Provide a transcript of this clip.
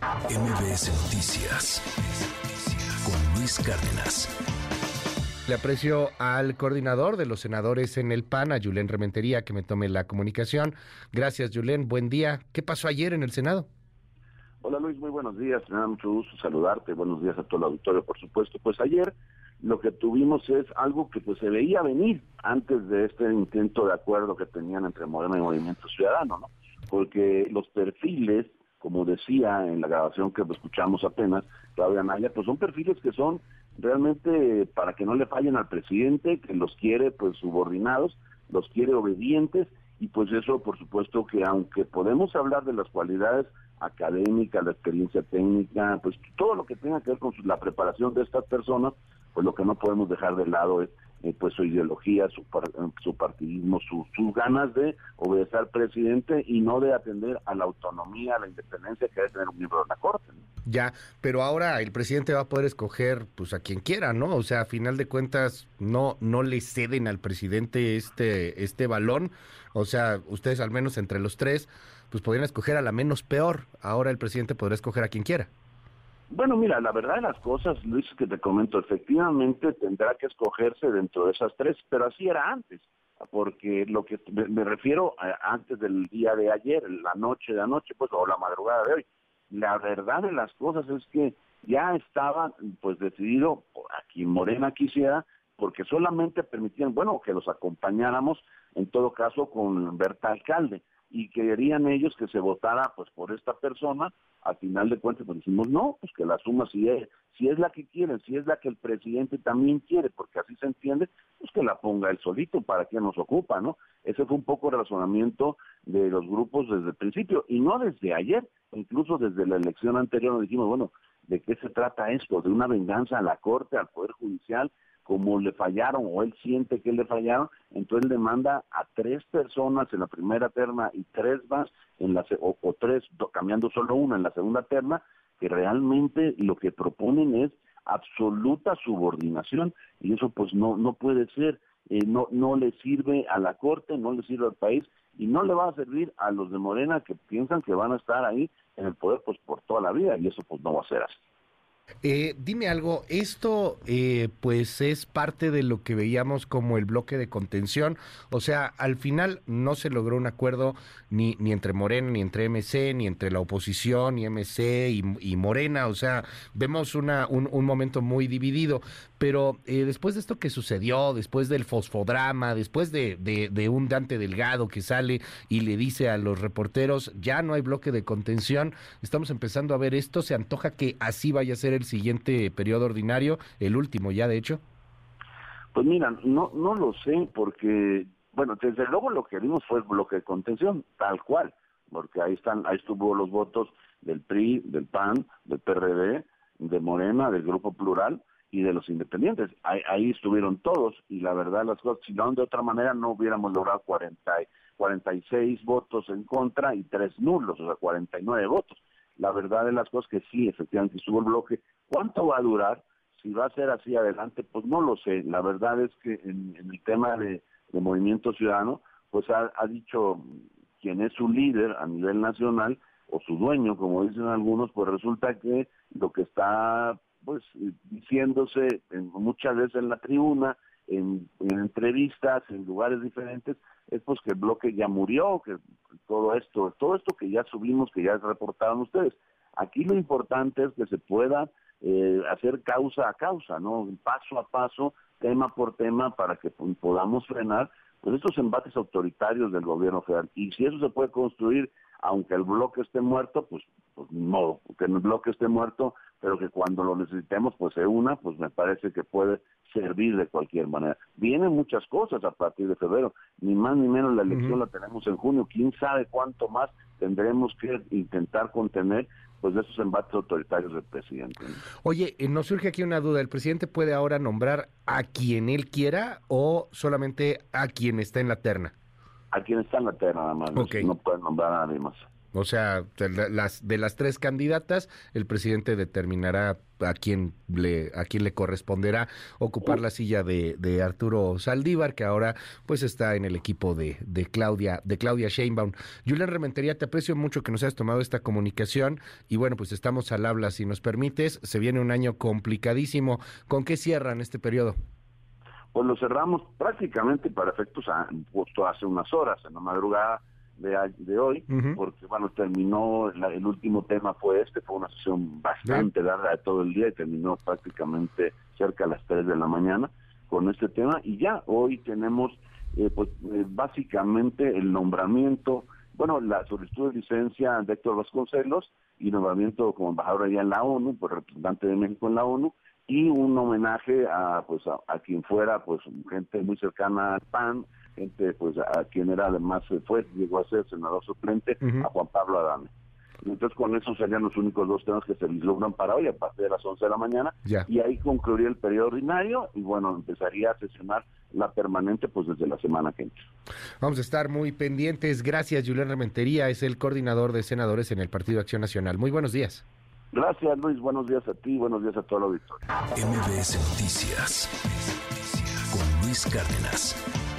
MBS Noticias con Luis Cárdenas. Le aprecio al coordinador de los senadores en el PAN, a Julen Rementería, que me tome la comunicación. Gracias, Julen. Buen día. ¿Qué pasó ayer en el Senado? Hola Luis, muy buenos días. Me da mucho gusto saludarte. Buenos días a todo el auditorio, por supuesto. Pues ayer lo que tuvimos es algo que pues se veía venir antes de este intento de acuerdo que tenían entre Morena y Movimiento Ciudadano, ¿no? Porque los perfiles, como decía en la grabación que escuchamos apenas, Claudia Naya, pues son perfiles que son realmente para que no le fallen al presidente, que los quiere pues subordinados, los quiere obedientes y pues eso por supuesto que aunque podemos hablar de las cualidades académicas, la experiencia técnica, pues todo lo que tenga que ver con la preparación de estas personas, pues lo que no podemos dejar de lado es eh, pues su ideología, su, su partidismo, sus ganas de obedecer al presidente y no de atender a la autonomía, a la independencia que debe tener un miembro de la Corte. Ya, pero ahora el presidente va a poder escoger pues a quien quiera, ¿no? O sea, a final de cuentas no no le ceden al presidente este este balón, o sea, ustedes al menos entre los tres pues podrían escoger a la menos peor. Ahora el presidente podrá escoger a quien quiera. Bueno, mira, la verdad de las cosas, Luis, que te comento, efectivamente tendrá que escogerse dentro de esas tres, pero así era antes, porque lo que me, refiero a, antes del día de ayer, la noche de anoche, pues, o la madrugada de hoy. La verdad de las cosas es que ya estaba, pues, decidido, aquí Morena quisiera, porque solamente permitían, bueno, que los acompañáramos, en todo caso, con Berta Alcalde y querían ellos que se votara pues por esta persona, al final de cuentas pues decimos no, pues que la suma si es, si es la que quieren, si es la que el presidente también quiere, porque así se entiende, pues que la ponga él solito, para que nos ocupa, ¿no? Ese fue un poco el razonamiento de los grupos desde el principio, y no desde ayer, incluso desde la elección anterior nos dijimos, bueno, ¿de qué se trata esto? ¿De una venganza a la Corte, al Poder Judicial? Como le fallaron o él siente que le fallaron, entonces él demanda a tres personas en la primera terna y tres más en la o, o tres cambiando solo una en la segunda terna que realmente lo que proponen es absoluta subordinación. Y eso pues no no puede ser. Eh, no no le sirve a la corte no le sirve al país y no le va a servir a los de Morena que piensan que van a estar ahí en el poder pues por toda la vida. Y eso pues no va a ser así eh, dime algo, esto eh, pues es parte de lo que veíamos como el bloque de contención, o sea, al final no se logró un acuerdo ni, ni entre Morena, ni entre MC, ni entre la oposición, ni MC y, Morena, o sea, vemos una, un, momento muy dividido, pero eh, después de esto que sucedió, después del fosfodrama, después de, de, de un Dante Delgado que sale y le dice a los reporteros, ya no hay bloque de contención, estamos empezando a ver esto, se antoja que así vaya a ser el siguiente periodo ordinario, el último ya de hecho? Pues mira, no, no lo sé porque, bueno, desde luego lo que vimos fue el bloque de contención, tal cual, porque ahí están, ahí estuvo los votos del PRI, del PAN, del PRD, de Morena, del Grupo Plural y de los independientes. Ahí, ahí estuvieron todos y la verdad las cosas, si no de otra manera no hubiéramos logrado 40, 46 votos en contra y tres nulos, o sea, 49 votos. La verdad de las cosas que sí, efectivamente estuvo el bloque. ¿Cuánto va a durar? Si va a ser así adelante, pues no lo sé. La verdad es que en, el tema de, Movimiento Ciudadano, pues ha, dicho quien es su líder a nivel nacional o su dueño, como dicen algunos, pues resulta que lo que está pues diciéndose muchas veces en la tribuna, en, entrevistas, en lugares diferentes, es pues que el bloque ya murió, que todo esto, todo esto que ya subimos, que ya reportaron ustedes. Aquí lo importante es que se pueda eh, hacer causa a causa, ¿no? Paso a paso, tema por tema, para que podamos frenar pues estos embates autoritarios del gobierno federal. Y si eso se puede construir, aunque el bloque esté muerto, pues, pues ni modo, que el bloque esté muerto, pero que cuando lo necesitemos, pues se una, pues me parece que puede servir de cualquier manera. Vienen muchas cosas a partir de febrero, ni más ni menos la elección la tenemos en junio, quién sabe cuánto más tendremos que intentar contener pues de esos embates autoritarios del presidente. Oye, eh, nos surge aquí una duda, ¿el presidente puede ahora nombrar a quien él quiera o solamente a quien está en la terna? A quien está en la terna nada más, no puede nombrar a nadie más. O sea, de las, de las tres candidatas, el presidente determinará a quién le, a quién le corresponderá ocupar la silla de, de Arturo Saldívar, que ahora pues está en el equipo de, de Claudia, de Claudia Sheinbaum. Julián Rementería, te aprecio mucho que nos hayas tomado esta comunicación y bueno, pues estamos al habla, si nos permites, se viene un año complicadísimo. ¿Con qué cierran este periodo? Pues lo cerramos prácticamente para efectos justo hace unas horas, en la madrugada de, hoy, porque bueno, terminó, el último tema fue este, fue una sesión bastante larga de todo el día y terminó prácticamente cerca a las 3 de la mañana con este tema. Y ya hoy tenemos eh, pues eh, básicamente el nombramiento, bueno, la solicitud de licencia de Héctor Vasconcelos y nombramiento como embajador allá en la ONU, por representante de México en la ONU, y un homenaje a pues a, quien fuera pues gente muy cercana al PAN, gente pues a quien era además fue, llegó a ser senador suplente, a Juan Pablo Adame. Entonces con eso serían los únicos dos temas que se vislumbran para hoy a partir de las 11 de la mañana y ahí concluiría el periodo ordinario y bueno, empezaría a sesionar la permanente pues desde la semana que entra. Vamos a estar muy pendientes. Gracias, Julián Rementería, es el coordinador de senadores en el Partido Acción Nacional. Muy buenos días. Gracias, Luis. Buenos días a ti, buenos días a toda la auditoría. MBS Noticias con Luis Cárdenas.